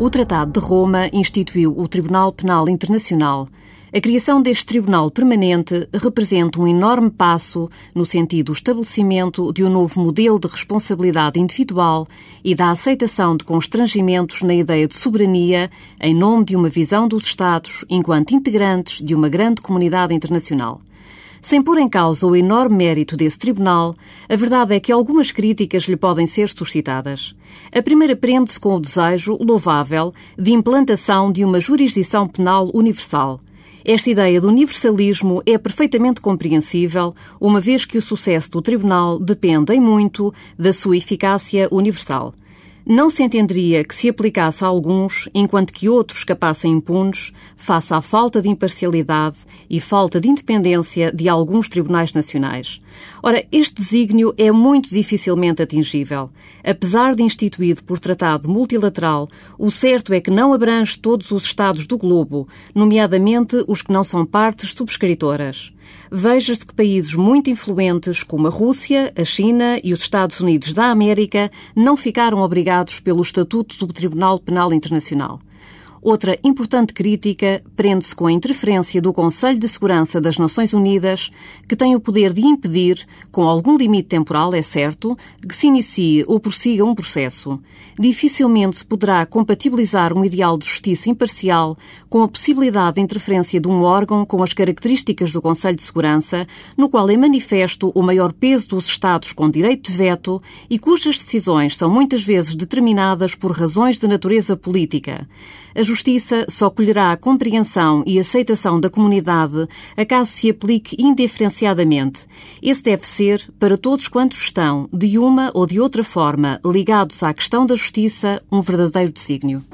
O Tratado de Roma instituiu o Tribunal Penal Internacional. A criação deste tribunal permanente representa um enorme passo no sentido do estabelecimento de um novo modelo de responsabilidade individual e da aceitação de constrangimentos na ideia de soberania em nome de uma visão dos Estados enquanto integrantes de uma grande comunidade internacional. Sem pôr em causa o enorme mérito desse tribunal, a verdade é que algumas críticas lhe podem ser suscitadas. A primeira prende-se com o desejo louvável de implantação de uma jurisdição penal universal. Esta ideia do universalismo é perfeitamente compreensível, uma vez que o sucesso do tribunal depende em muito da sua eficácia universal não se entenderia que se aplicasse a alguns, enquanto que outros capassem impunes, face à falta de imparcialidade e falta de independência de alguns tribunais nacionais. Ora, este desígnio é muito dificilmente atingível. Apesar de instituído por tratado multilateral, o certo é que não abrange todos os Estados do globo, nomeadamente os que não são partes subscritoras veja-se que países muito influentes como a Rússia, a China e os Estados Unidos da América não ficaram obrigados pelo Estatuto do Tribunal Penal Internacional. Outra importante crítica prende-se com a interferência do Conselho de Segurança das Nações Unidas, que tem o poder de impedir, com algum limite temporal, é certo, que se inicie ou prossiga um processo. Dificilmente se poderá compatibilizar um ideal de justiça imparcial com a possibilidade de interferência de um órgão com as características do Conselho de Segurança, no qual é manifesto o maior peso dos Estados com direito de veto e cujas decisões são muitas vezes determinadas por razões de natureza política. A Justiça só colherá a compreensão e aceitação da comunidade acaso se aplique indiferenciadamente. Esse deve ser, para todos quantos estão, de uma ou de outra forma, ligados à questão da justiça, um verdadeiro desígnio.